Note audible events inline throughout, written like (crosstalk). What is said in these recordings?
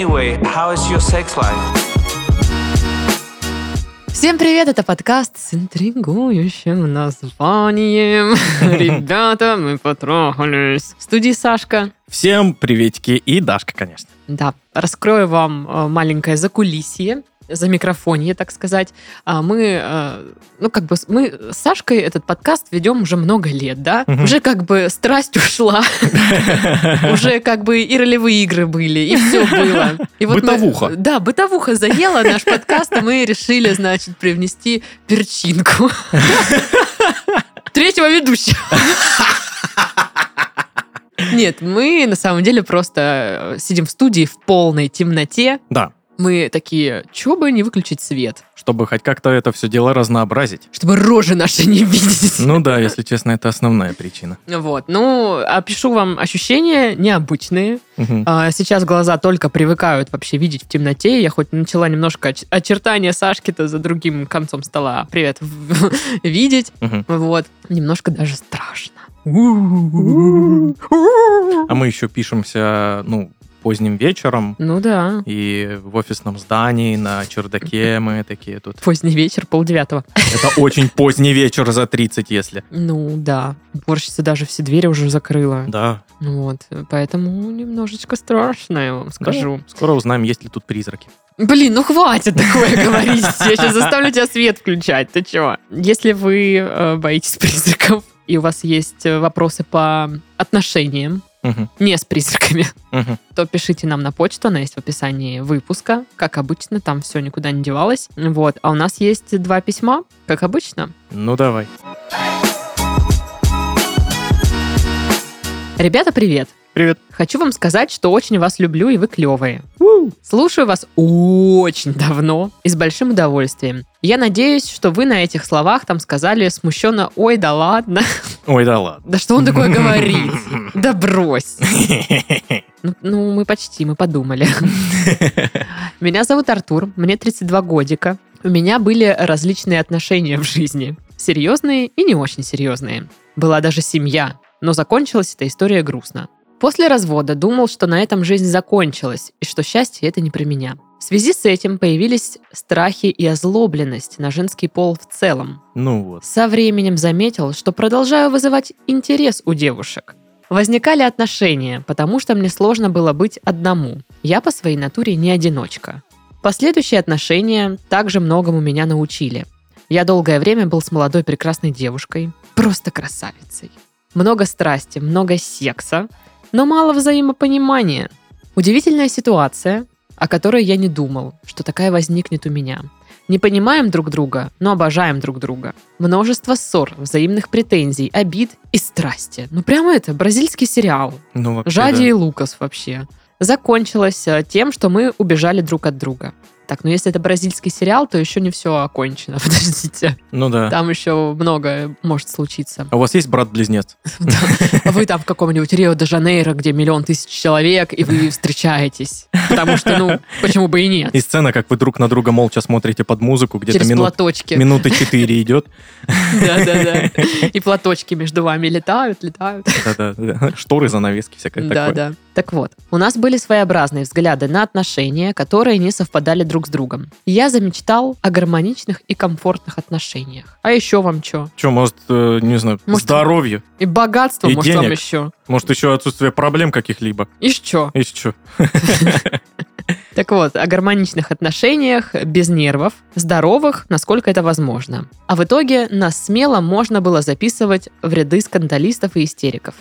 Anyway, how is your sex life? Всем привет, это подкаст с интригующим названием. (laughs) Ребята, мы потрогались. В студии Сашка. Всем приветики и Дашка, конечно. Да, раскрою вам э, маленькое закулисье за микрофонье, так сказать. А Мы, э, ну, как бы, мы с Сашкой этот подкаст ведем уже много лет, да? Мгм. Уже как бы страсть ушла. (laughs) Уже как бы и ролевые игры были, и все было. Бытовуха. да, бытовуха заела наш подкаст, и мы решили, значит, привнести перчинку. (laughs) Третьего ведущего. Нет, мы на самом деле просто э, сидим в студии в полной темноте. Да, Мы такие, чего бы не выключить свет, чтобы хоть как-то это все дело разнообразить. чтобы рожи наши не видеть. Ну да, если честно, это основная причина. Вот, ну, опишу вам ощущения необычные. А, Сейчас глаза только привыкают вообще видеть в темноте. Я хоть начала немножко оч- очертания Сашки-то за другим концом стола, привет, (laughs) видеть. Вот, немножко даже страшно. А мы еще пишемся, ну, поздним вечером, Ну да, и в офисном здании, на чердаке (laughs) мы такие тут. поздний вечер, полдевятого. Это очень поздний вечер за 30, если. Ну да, уборщица даже все двери уже закрыла. Да. Вот, поэтому немножечко страшно, я вам скажу. Скоро узнаем, есть ли тут призраки. Блин, ну хватит такое говорить. Я сейчас заставлю тебя свет включать. Ты чего? Если вы э, боитесь призраков, и у вас есть э, вопросы по отношениям, Мгм. не с призраками, Мгм. то пишите нам на почту, она есть в описании выпуска. Как обычно, там все никуда не девалось. Вот. А у нас есть два письма, как обычно. Ну давай. Ребята, привет! Привет. Хочу вам сказать, что очень вас люблю, и вы клевые. Слушаю вас очень давно и с большим удовольствием. Я надеюсь, что вы на этих словах там сказали смущенно «Ой, да ладно». Ой, да ладно. Да что он такое (laughs) говорит? Да брось. (laughs) Ну, ну, мы почти, мы подумали. Меня зовут Артур, мне 32 годика. У меня были различные отношения в жизни. Серьезные и не очень серьезные. Была даже семья, но закончилась эта история грустно. После развода думал, что на этом жизнь закончилась, и что счастье это не про меня. В связи с этим появились страхи и озлобленность на женский пол в целом. Ну вот. Со временем заметил, что продолжаю вызывать интерес у девушек. Возникали отношения, потому что мне сложно было быть одному. Я по своей натуре не одиночка. Последующие отношения также многому меня научили. Я долгое время был с молодой прекрасной девушкой, просто красавицей. Много страсти, много секса, но мало взаимопонимания. Удивительная ситуация, о которой я не думал, что такая возникнет у меня. Не понимаем друг друга, но обожаем друг друга. Множество ссор, взаимных претензий, обид и страсти. Ну прямо это, бразильский сериал. Ну вообще, Жади да. и Лукас вообще. Закончилось э, тем, что мы убежали друг от друга. Так, ну если это бразильский сериал, то еще не все окончено. (laughs) Подождите. Ну да. Там еще многое может случиться. А у вас есть брат-близнец? (laughs) А Вы там в каком-нибудь Рио-де-Жанейро, где миллион тысяч человек, и вы (laughs) встречаетесь. Потому что, ну, почему бы и нет? И сцена, как вы друг на друга молча смотрите под музыку, где-то минут, минуты четыре идет. Да-да-да. И платочки между вами летают, летают. Да-да-да. Шторы, занавески, всякое такое. да. Так вот, у нас были своеобразные взгляды на отношения, которые не совпадали друг с другом. Я замечтал о гармоничных и комфортных отношениях. А еще вам что? Че, может, э, не знаю, Может, здоровье? И богатство, И может, вам денег. еще? Может, еще отсутствие проблем каких-либо? И что? И что? Так вот, о гармоничных отношениях, без нервов, здоровых, насколько это возможно. А в итоге нас смело можно было записывать в ряды скандалистов и истериков.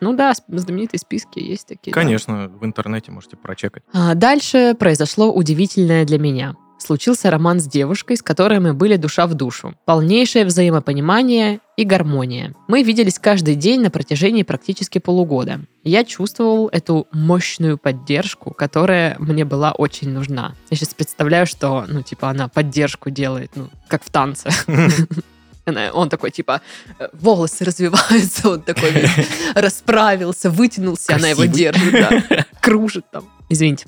Ну да, знаменитые списки есть такие. да. Конечно, в интернете можете прочекать. А дальше произошло удивительное для меня. Случился роман с девушкой, с которой мы были душа в душу. Полнейшее взаимопонимание и гармония. Мы виделись каждый день на протяжении практически полугода. Я чувствовал эту мощную поддержку, которая мне была очень нужна. Я сейчас представляю, что, ну, типа, она поддержку делает, ну, как в танце. (laughs) (laughs) Он такой, типа, э, волосы развиваются, (laughs) он такой весь (laughs) расправился, вытянулся, она его держит, да, кружит там. Извините.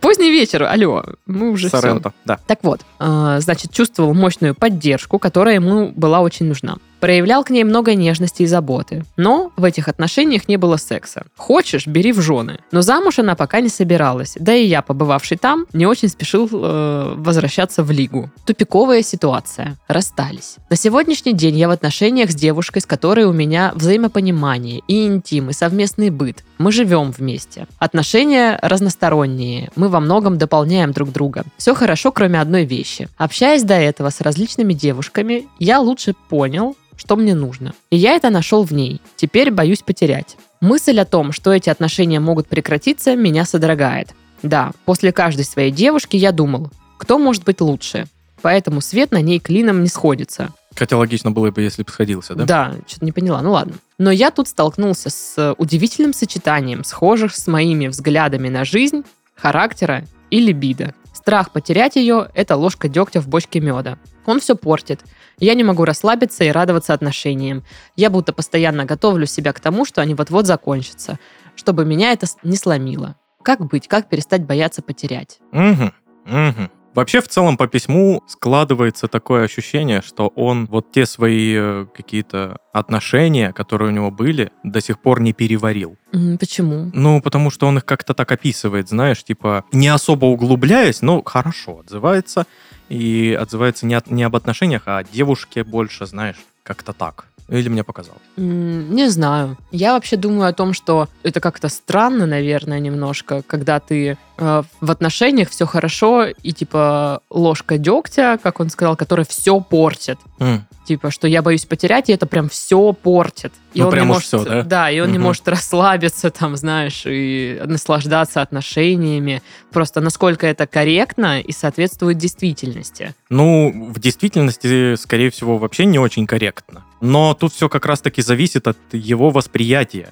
Поздний вечер, алло, мы уже все. Соренто, да. Так вот, э, значит, чувствовал мощную поддержку, которая ему была очень нужна. Проявлял к ней много нежности и заботы. Но в этих отношениях не было секса. Хочешь, бери в жены. Но замуж она пока не собиралась. Да и я, побывавший там, не очень спешил э, возвращаться в лигу. Тупиковая ситуация. Расстались. На сегодняшний день я в отношениях с девушкой, с которой у меня взаимопонимание и интим, и совместный быт. Мы живем вместе. Отношения разносторонние. Мы во многом дополняем друг друга. Все хорошо, кроме одной вещи. Общаясь до этого с различными девушками, я лучше понял, что мне нужно. И я это нашел в ней. Теперь боюсь потерять. Мысль о том, что эти отношения могут прекратиться, меня содрогает. Да, после каждой своей девушки я думал, кто может быть лучше. Поэтому свет на ней клином не сходится. Хотя логично было бы, если бы сходился, да? Да, что-то не поняла. Ну ладно. Но я тут столкнулся с удивительным сочетанием схожих с моими взглядами на жизнь, характера и либидо. Страх потерять ее – это ложка дегтя в бочке меда. Он все портит. Я не могу расслабиться и радоваться отношениям. Я будто постоянно готовлю себя к тому, что они вот-вот закончатся, чтобы меня это не сломило. Как быть? Как перестать бояться потерять? Угу, угу. Вообще, в целом, по письму складывается такое ощущение, что он вот те свои э, какие-то отношения, которые у него были, до сих пор не переварил. Почему? Ну, потому что он их как-то так описывает, знаешь, типа, не особо углубляясь, но хорошо отзывается. И отзывается не, от- не об отношениях, а о девушке больше, знаешь, как-то так. Или мне показалось. Не знаю. Я вообще думаю о том, что это как-то странно, наверное, немножко, когда ты э, в отношениях все хорошо, и типа ложка дегтя, как он сказал, которая все портит. М, Типа, что я боюсь потерять, и это прям все портит. И Ну, он прям не может, всё, да? и он не Мгм. может расслабиться, там, знаешь, и наслаждаться отношениями. Просто насколько это корректно и соответствует действительности. Ну, в действительности, скорее всего, вообще не очень корректно. Но тут все как раз-таки зависит от его восприятия.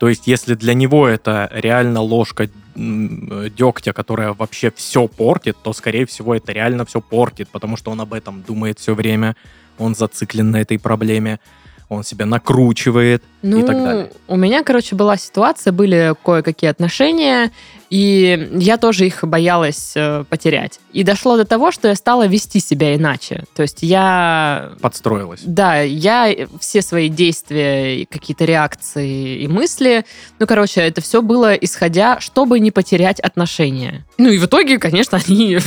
То есть, если для него это реально ложка дегтя, которая вообще все портит, то, скорее всего, это реально все портит, потому что он об этом думает все время, он зациклен на этой проблеме, он себя накручивает Ну, и так далее. у меня, короче, была ситуация, были кое-какие отношения, и я тоже их боялась э, потерять. И дошло до того, что я стала вести себя иначе. То есть я Подстроилась. Да, я все свои действия, какие-то реакции и мысли, ну, короче, это все было исходя, чтобы не потерять отношения. Ну и в итоге, конечно, (laughs) они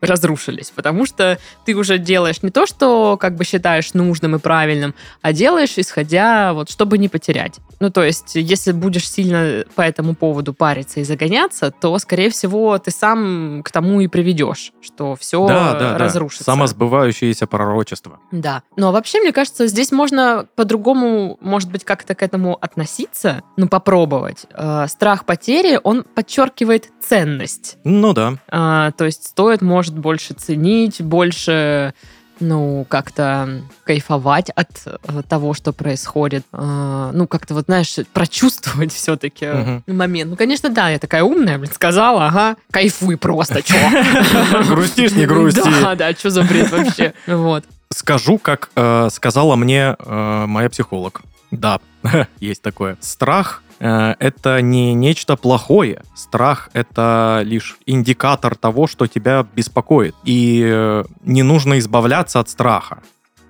разрушились, потому что ты уже делаешь не то, что как бы считаешь нужным и правильным, а делаешь исходя вот, чтобы не потерять. Ну, то есть, если будешь сильно по этому поводу париться и загоняться, то, скорее всего, ты сам к тому и приведешь, что все да, да, да. разрушится. Самосбывающееся пророчество. Да. Но вообще, мне кажется, здесь можно по-другому, может быть, как-то к этому относиться, ну, попробовать. Э, страх потери, он подчеркивает ценность. Ну да. А, то есть стоит, может, больше ценить, больше ну, как-то кайфовать от э, того, что происходит. А, ну, как-то вот, знаешь, прочувствовать все-таки Мгм. момент. Ну, конечно, да, я такая умная, блин, сказала, ага, кайфуй просто, чё. (laughs) Грустишь, не грусти. Да, да, что за бред вообще. Вот. Скажу, как э, сказала мне э, моя психолог. Да, (laughs) есть такое. Страх это не нечто плохое. Страх это лишь индикатор того, что тебя беспокоит. И э, не нужно избавляться от страха.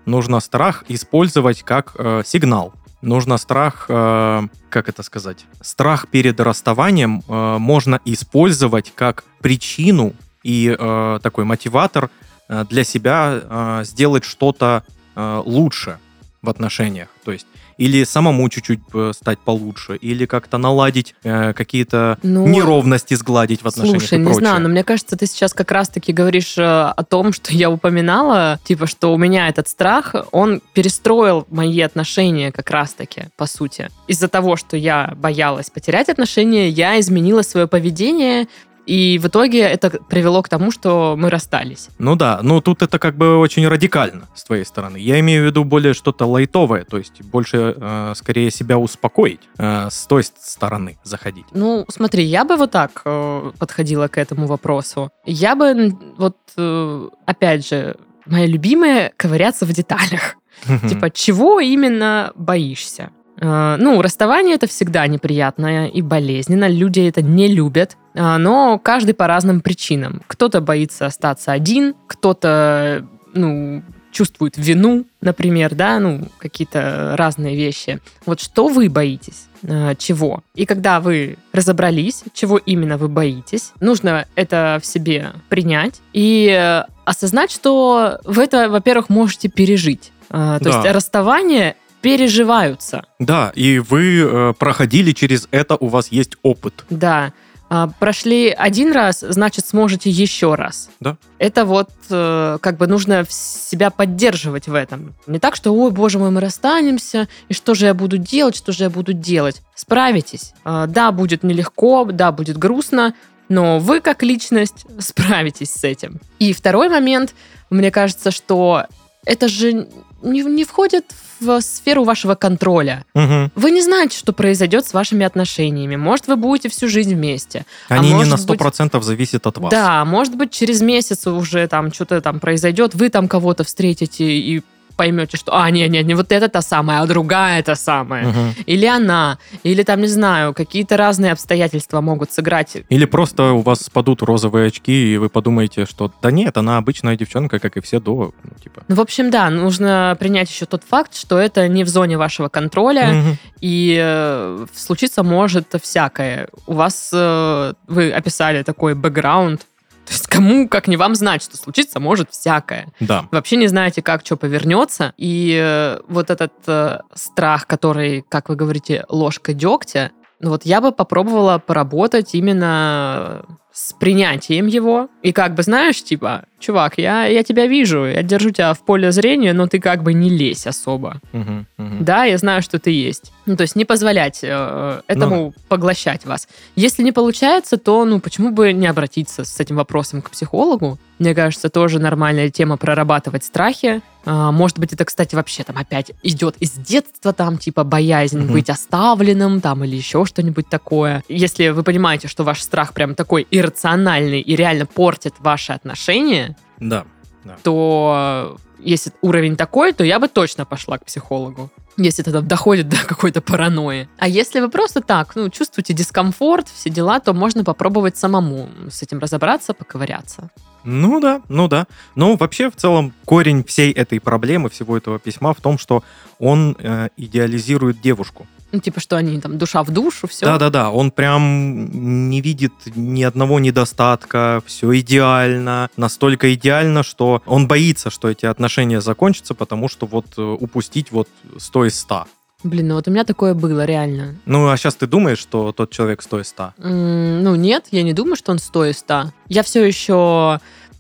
Нужно страх использовать как э, сигнал. Нужно страх, э, как это сказать? Страх перед расставанием э, можно использовать как причину и э, такой мотиватор э, для себя э, сделать что-то э, лучше в отношениях. То есть или самому чуть-чуть э, стать получше, или как-то наладить э, какие-то Ну, неровности, сгладить в отношениях Слушай, и не прочее. знаю, но мне кажется, ты сейчас как раз-таки говоришь э, о том, что я упоминала, типа, что у меня этот страх, он перестроил мои отношения как раз-таки, по сути. Из-за того, что я боялась потерять отношения, я изменила свое поведение, и в итоге это привело к тому, что мы расстались. Ну да, ну тут это как бы очень радикально с твоей стороны. Я имею в виду более что-то лайтовое, то есть больше э, скорее себя успокоить, э, с той стороны заходить. Ну, смотри, я бы вот так э, подходила к этому вопросу. Я бы, вот, э, опять же, моя любимая ковыряться в деталях. Типа, чего именно боишься? Э, Ну, расставание это всегда неприятно и болезненно. Люди это не любят. А, Но каждый по разным причинам. Кто-то боится остаться один, кто-то ну, чувствует вину, например, да, ну, какие-то разные вещи. Вот что вы боитесь? Э, чего? И когда вы разобрались, чего именно вы боитесь, нужно это в себе принять и э, осознать, что вы это, во-первых, можете пережить. То Да. есть расставание переживаются. Да, и вы э, проходили через это, у вас есть опыт. Да. А, Прошли один раз, значит, сможете еще раз. Да. Это вот э, как бы нужно себя поддерживать в этом. Не так, что, ой, боже мой, мы расстанемся, и что же я буду делать, что же я буду делать. Справитесь. А, Да, будет нелегко, да, будет грустно, но вы как личность справитесь с этим. И второй момент, мне кажется, что это же не, не входит в сферу вашего контроля. Мгм. Вы не знаете, что произойдет с вашими отношениями. Может, вы будете всю жизнь вместе. А Они не может на быть- 100% зависят от вас. Да, может быть, через месяц уже там что-то там произойдет, вы там кого-то встретите и поймете, что, а, не, не, не вот это та самая, а другая та самая. Мгм. Или она, или там, не знаю, какие-то разные обстоятельства могут сыграть. Или просто у вас спадут розовые очки, и вы подумаете, что да нет, она обычная девчонка, как и все до, ну, типа. Ну, в общем, да, нужно принять еще тот факт, что это не в зоне вашего контроля, Мгм. и э, случиться может всякое. У вас, э, вы описали такой бэкграунд, то есть кому, как не вам знать, что случиться может всякое. Да. вообще не знаете, как что повернется. И э, вот этот э, страх, который, как вы говорите, ложка дегтя, ну вот я бы попробовала поработать именно с принятием его. И как бы, знаешь, типа, чувак, я, я тебя вижу, я держу тебя в поле зрения, но ты как бы не лезь особо. Мгм. Мгм. Да, я знаю, что ты есть. Ну, то есть не позволять э, этому поглощать вас. Если не получается, то, ну, почему бы не обратиться с этим вопросом к психологу? Мне кажется, тоже нормальная тема прорабатывать страхи. А, может быть, это, кстати, вообще там опять идет из детства, там, типа, боязнь Мгм. быть оставленным, там, или еще что-нибудь такое. Если вы понимаете, что ваш страх прям такой иррациональный и реально портит ваши отношения, Да. то э, если уровень такой, то я бы точно пошла к психологу. Если это доходит до какой-то паранойи. А если вы просто так, ну, чувствуете дискомфорт, все дела, то можно попробовать самому с этим разобраться, поковыряться. Ну да, ну да. Но вообще в целом корень всей этой проблемы, всего этого письма в том, что он э, идеализирует девушку. Ну, типа, что они там душа в душу, все. Да-да-да, он прям не видит ни одного недостатка, все идеально, настолько идеально, что он боится, что эти отношения закончатся, потому что вот э, упустить вот 100 из 100. Блин, ну вот у меня такое было, реально. Ну, а сейчас ты думаешь, что тот человек 100 из 100? М, Ну, нет, я не думаю, что он 100 из 100. Я все еще,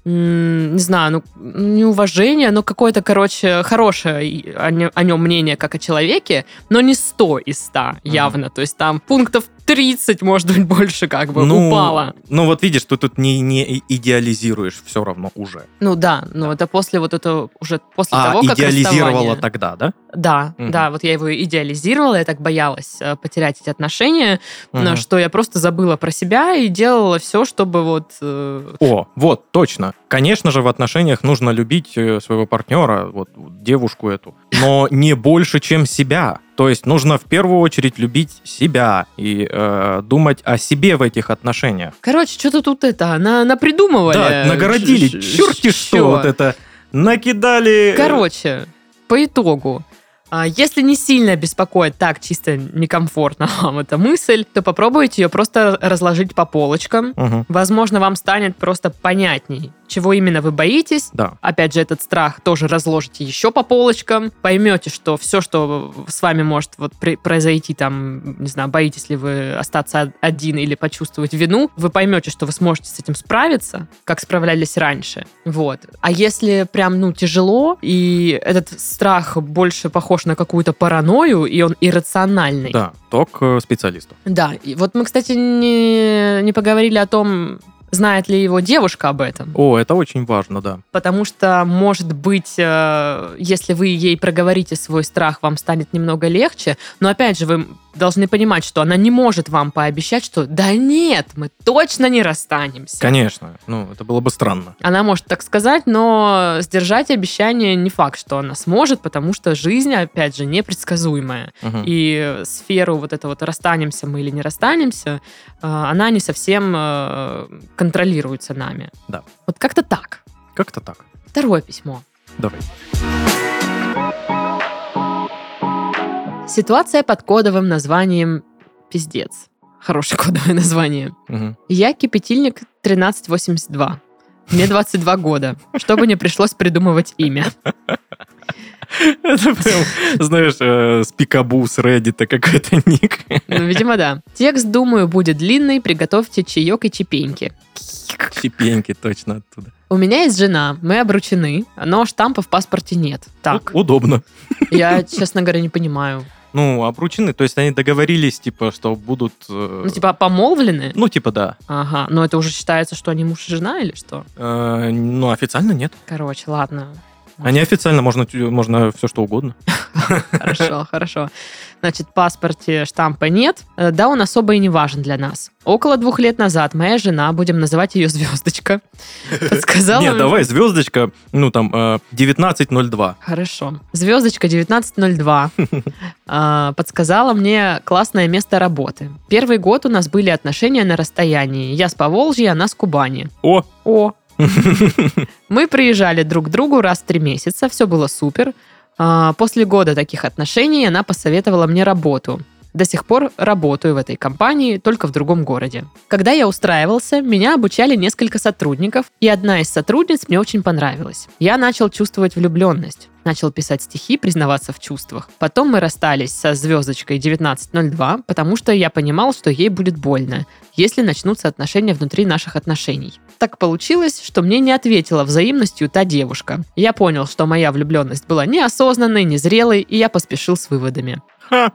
не знаю, ну, неуважение, но какое-то, короче, хорошее о нем, мнение, как о человеке, но не 100 из 100 явно. То есть там пунктов 30, может быть, больше как бы упало. Ну, вот видишь, ты тут не, не идеализируешь все равно уже. Ну да, но это после вот этого, уже после а, того, как идеализировала тогда, да? Да, Мгм. да, вот я его идеализировала, я так боялась э, потерять эти отношения, Мгм. что я просто забыла про себя и делала все, чтобы вот э, О, вот, точно. Конечно же, в отношениях нужно любить э, своего партнера, вот девушку эту, но не больше, чем себя. То есть нужно в первую очередь любить себя и э, думать о себе в этих отношениях. Короче, что-то тут это, на, напридумывали. Да, нагородили, Ш- ш- черти чё. что, вот это накидали. Короче, по итогу, а, если не сильно беспокоит так чисто некомфортно (laughs) вам эта мысль, то попробуйте ее просто разложить по полочкам. Мгм, Возможно, вам станет просто понятней, чего именно вы боитесь. Да. Опять же, этот страх тоже разложите еще по полочкам. Поймете, что все, что с вами может вот произойти, там, не знаю, боитесь ли вы остаться один или почувствовать вину, вы поймете, что вы сможете с этим справиться, как справлялись раньше. Вот. А если прям, ну, тяжело, и этот страх больше похож на какую-то паранойю, и он иррациональный. Да, то к э, специалисту. Да, и вот мы, кстати, не, не поговорили о том, знает ли его девушка об этом. О, это очень важно, да. Потому что, может быть, э, если вы ей проговорите свой страх, вам станет немного легче. Но опять же, вы должны понимать, что она не может вам пообещать, что да нет, мы точно не расстанемся. Конечно. Ну, это было бы странно. Она может так сказать, но сдержать обещание не факт, что она сможет, потому что жизнь, опять же, непредсказуемая. Мгм. И сферу вот это вот расстанемся мы или не расстанемся, э, она не совсем э, контролируется нами. Да. Вот как-то так. Как-то так. Второе письмо. Давай. Ситуация под кодовым названием «Пиздец». Хорошее кодовое название. Мгм. Я кипятильник 1382. Мне 22 года, чтобы не пришлось придумывать имя. Это прям, знаешь, э, с пикабу с Reddit какой-то ник. Ну, видимо, да. Текст, думаю, будет длинный. Приготовьте чаек и чепеньки. Чепеньки точно оттуда. У меня есть жена, мы обручены, но штампа в паспорте нет. Так, Удобно. я, честно говоря, не понимаю. Ну, обручены, то есть они договорились, типа, что будут... э, Ну, типа, помолвлены? Ну, типа, да. Ага, но это уже считается, что они муж и жена или что? Э, Ну, официально нет. Короче, ладно. А неофициально можно, можно все что угодно. (laughs) Хорошо, хорошо. Значит, в паспорте штампа нет. Э, Да, он особо и не важен для нас. Около двух лет назад моя жена, будем называть ее Звездочка, (laughs) подсказала... Нет, давай, звездочка, ну, там, э, 1902. Хорошо. Звездочка 1902 (laughs) а, подсказала мне классное место работы. Первый год у нас были отношения на расстоянии. Я с Поволжья, она с Кубани. О, О! (laughs) Мы приезжали друг к другу раз в три месяца, все было супер. А, После года таких отношений она посоветовала мне работу. До сих пор работаю в этой компании, только в другом городе. Когда я устраивался, меня обучали несколько сотрудников, и одна из сотрудниц мне очень понравилась. Я начал чувствовать влюбленность. Начал писать стихи, признаваться в чувствах. Потом мы расстались со звездочкой 1902, потому что я понимал, что ей будет больно, если начнутся отношения внутри наших отношений. Так получилось, что мне не ответила взаимностью та девушка. Я понял, что моя влюбленность была неосознанной, незрелой, и я поспешил с выводами.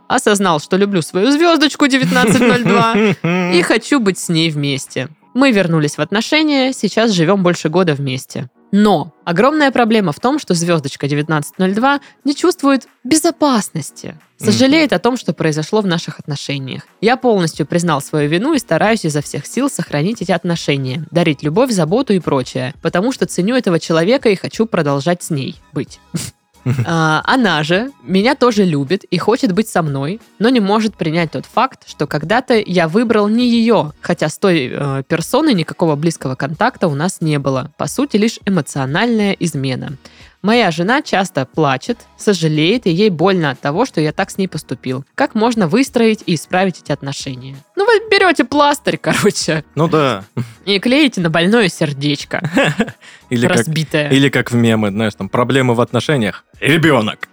Осознал, что люблю свою звездочку 1902 и (laughs) хочу быть с ней вместе. Мы вернулись в отношения, сейчас живем больше года вместе. Но огромная проблема в том, что звездочка 1902 не чувствует безопасности. Сожалеет о том, что произошло в наших отношениях. Я полностью признал свою вину и стараюсь изо всех сил сохранить эти отношения, дарить любовь, заботу и прочее, потому что ценю этого человека и хочу продолжать с ней быть. (laughs) (laughs) А, Она же меня тоже любит и хочет быть со мной, но не может принять тот факт, что когда-то я выбрал не ее, хотя с той э, персоной никакого близкого контакта у нас не было. По сути, лишь эмоциональная измена. Моя жена часто плачет, сожалеет, и ей больно от того, что я так с ней поступил. Как можно выстроить и исправить эти отношения? Ну, вы берете пластырь, (laughs) короче, Ну да. и клеите на больное сердечко, (laughs) Или как, разбитое. или как в мемы, знаешь, там, проблемы в отношениях. Ребенок.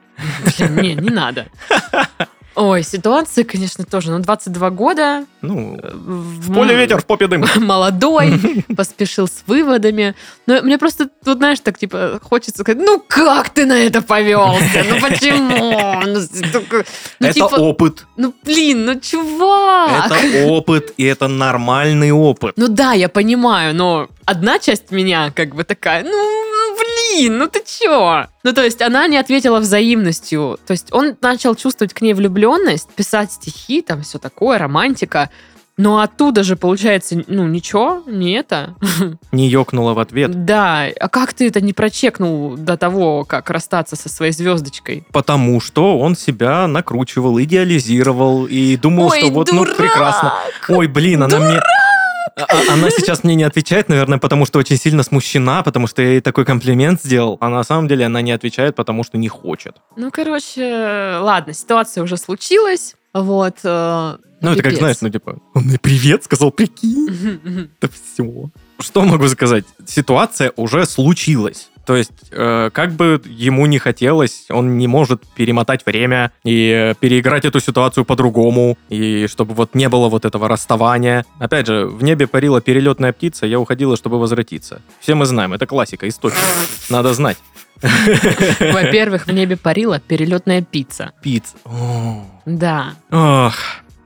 Не, не надо. (laughs) Ой, ситуация, конечно, тоже. Ну, 22 года. Ну, э, в поле ветер, в попе дым. (laughs) Молодой, (laughs) поспешил с выводами. Но мне просто, тут, знаешь, так, типа, хочется сказать, ну как ты на это повелся? Ну почему? Ну, ну, это типа, опыт. ну, блин, ну, чувак. Это опыт, и это нормальный опыт. Ну да, я понимаю, но одна часть меня как бы такая, ну, блин, ну ты чё? Ну, то есть она не ответила взаимностью. То есть он начал чувствовать к ней влюбленность, писать стихи, там все такое, романтика. Но оттуда же, получается, ну, ничего, не это. (laughs) Не ёкнула в ответ. Да, а как ты это не прочекнул до того, как расстаться со своей звездочкой? Потому что он себя накручивал, идеализировал и думал, Ой, что вот, ну, дурак! прекрасно. Ой, блин, она мне... А- а- Она сейчас мне не отвечает, наверное, потому что очень сильно смущена, потому что я ей такой комплимент сделал, а на самом деле она не отвечает, потому что не хочет. Ну, короче, ладно, ситуация уже случилась. Вот. э, Ну, это как, знаешь, ну, типа, он мне привет сказал, прикинь. Да все. Что могу сказать? Ситуация уже случилась. То есть, э, как бы ему не хотелось, он не может перемотать время и э, переиграть эту ситуацию по-другому, и чтобы вот не было вот этого расставания. Опять же, в небе парила перелетная птица, я уходила, чтобы возвратиться. Все мы знаем, это классика, история. Надо знать. Во-первых, в небе парила перелетная пицца. Пиц. О. Да. Ох.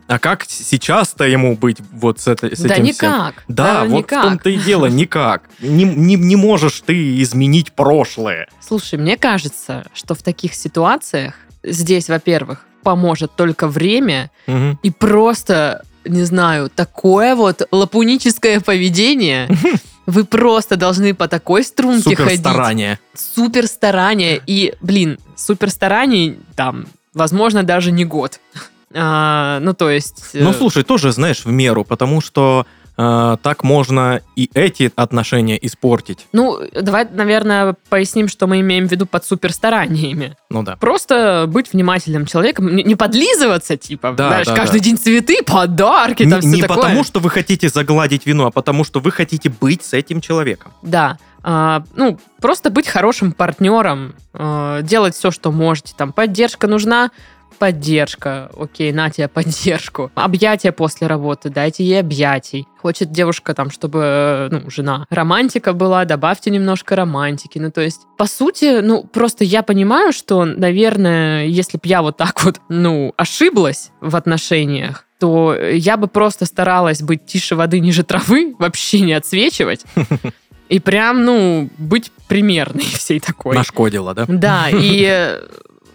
А как сейчас-то ему быть вот с, этой, с да этим всем? никак. Да, вот никак. в том-то и дело, никак. Не, не, не можешь ты изменить прошлое. Слушай, мне кажется, что в таких ситуациях здесь, во-первых, поможет только время Мгм. и просто, не знаю, такое вот лапуническое поведение. (laughs) Вы просто должны по такой струнке Супер ходить. старание. Супер старание. И, блин, супер стараний там, возможно, даже не год. А, ну, то есть... э, Ну, слушай, тоже, знаешь, в меру, потому что э, так можно и эти отношения испортить. Ну, давай, наверное, поясним, что мы имеем в виду под суперстараниями. Ну да. Просто быть внимательным человеком, не, не подлизываться, типа, Да, знаешь, да, каждый да. день цветы, подарки, Не, там все не такое. потому, что вы хотите загладить вину, а потому, что вы хотите быть с этим человеком. Да. А, ну, просто быть хорошим партнером, э, делать все, что можете. Там поддержка нужна, поддержка. Окей, на тебе поддержку. Объятия после работы, дайте ей объятий. Хочет девушка там, чтобы, э, ну, жена, романтика была, добавьте немножко романтики. Ну, то есть, по сути, ну, просто я понимаю, что, наверное, если бы я вот так вот, ну, ошиблась в отношениях, то я бы просто старалась быть тише воды, ниже травы, вообще не отсвечивать. (laughs) И прям, ну, быть примерной всей такой. Нашкодила, да? Да, и э,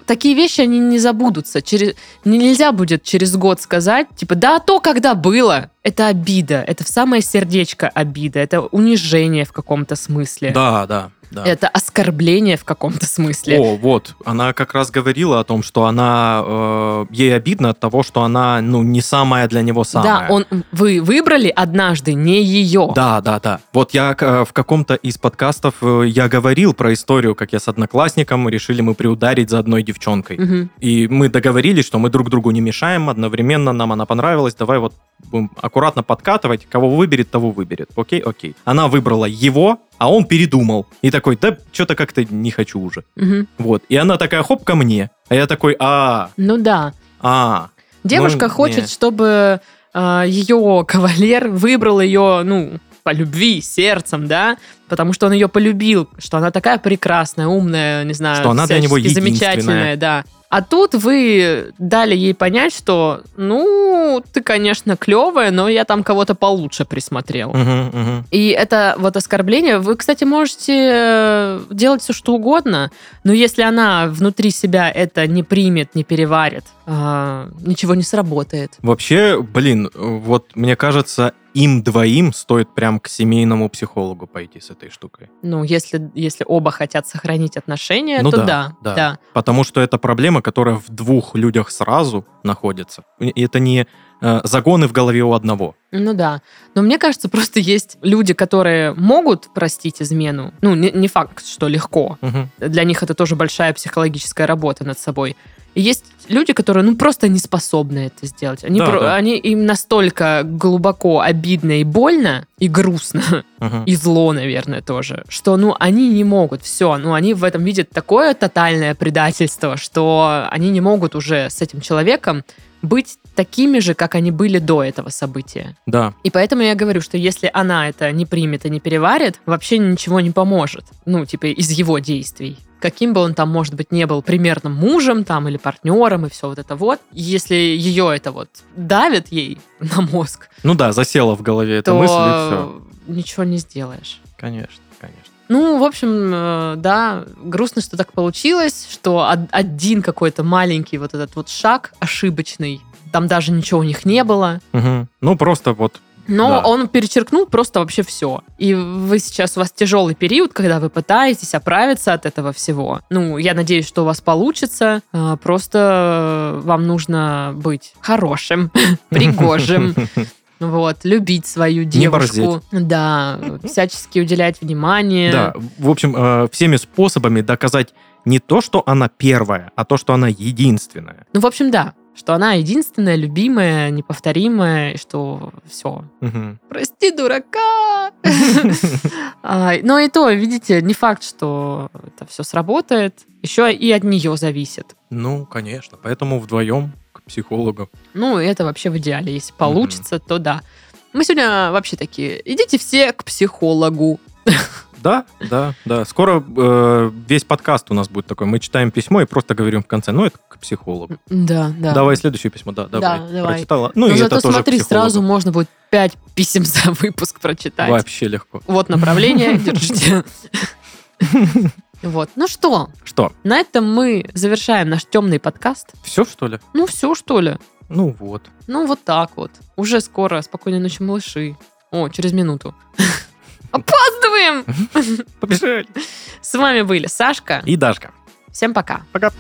такие вещи, они не забудутся. Через... Нельзя будет через год сказать, типа, да, то, когда было, это обида, это в самое сердечко обида, это унижение в каком-то смысле. Да, да, да. Это оскорбление в каком-то смысле. О, вот, она как раз говорила о том, что она э, ей обидно от того, что она, ну, не самая для него самая. Да, он, вы выбрали однажды не ее. Да, да, да. Вот я э, в каком-то из подкастов э, я говорил про историю, как я с одноклассником решили мы приударить за одной девчонкой. Мгм. И мы договорились, что мы друг другу не мешаем, одновременно нам она понравилась, давай вот будем аккуратно подкатывать, кого выберет, того выберет. Окей, окей. Она выбрала его, а он передумал. И такой, да, что-то как-то не хочу уже. Мгм. Вот. И она такая, хоп, ко мне. А я такой, а, Ну да. а. Девушка Ну, хочет, не. чтобы э, ее кавалер выбрал ее, ну, по любви, сердцем, да, потому что он ее полюбил, что она такая прекрасная, умная, не знаю, Что она для него замечательная, да. А тут вы дали ей понять, что, ну, ты, конечно, клевая, но я там кого-то получше присмотрел. Мгм, мгм. И это вот оскорбление. Вы, кстати, можете э, делать все, что угодно, но если она внутри себя это не примет, не переварит, а, ничего не сработает. Вообще, блин, вот мне кажется, им двоим стоит прям к семейному психологу пойти с этой штукой. Ну, если, если оба хотят сохранить отношения, Ну то да, да, да. да. Потому что это проблема, которая в двух людях сразу находится. И это не э, загоны в голове у одного. Ну да. Но мне кажется, просто есть люди, которые могут простить измену. Ну, не, не факт, что легко. Мгм. Для них это тоже большая психологическая работа над собой. И есть люди, которые, ну, просто не способны это сделать. Они, Да, про- да. они им настолько глубоко обидно и больно, и грустно, Мгм. и зло, наверное, тоже, что, ну, они не могут, все, ну, они в этом видят такое тотальное предательство, что они не могут уже с этим человеком быть такими же, как они были до этого события. Да. И поэтому я говорю, что если она это не примет и не переварит, вообще ничего не поможет. Ну, типа, из его действий. Каким бы он там, может быть, не был примерным мужем там или партнером и все вот это вот. Если ее это вот давит ей (laughs) на мозг, Ну да, засела в голове эта мысль, и все. ничего не сделаешь. Конечно, конечно. Ну, в общем, э, да, грустно, что так получилось, что од- один какой-то маленький вот этот вот шаг ошибочный, там даже ничего у них не было, Мгм. Ну просто вот, Но Да. он перечеркнул просто вообще все. И вы сейчас, у вас тяжелый период, когда вы пытаетесь оправиться от этого всего. Ну, я надеюсь, что у вас получится. А, Просто вам нужно быть хорошим, (laughs) пригожим. (laughs) Вот, любить свою девушку. Да, всячески уделять внимание. да, в общем, э, всеми способами доказать не то, что она первая, а то, что она единственная. Ну, в общем, да. Что она единственная, любимая, неповторимая, и что все. Мгм. Прости, дурака! (laughs) А, Но и то, видите, не факт, что это все сработает. Еще и от нее зависит. Ну, конечно. Поэтому вдвоем к психологу. Ну, это вообще в идеале. Если получится, то да. Мы сегодня вообще такие, идите все к психологу. (laughs) Да, да, да. Скоро э, весь подкаст у нас будет такой. Мы читаем письмо и просто говорим в конце, ну, это к психологу. Да, да. Давай следующее письмо, да, давай. давай. Прочитала. Ну, Но и зато это тоже смотри, психологу. сразу можно будет пять писем за выпуск прочитать. Вообще легко. Вот направление, (laughs) держите. Вот. Ну что, Что, на этом мы завершаем наш темный подкаст. все, что ли? Ну, все, что ли? Ну, вот. Ну, вот так вот. Уже скоро. Спокойной ночи, малыши. О, через минуту. Опаздываем! Побежали. С вами были Сашка. И Дашка. Всем пока. Пока.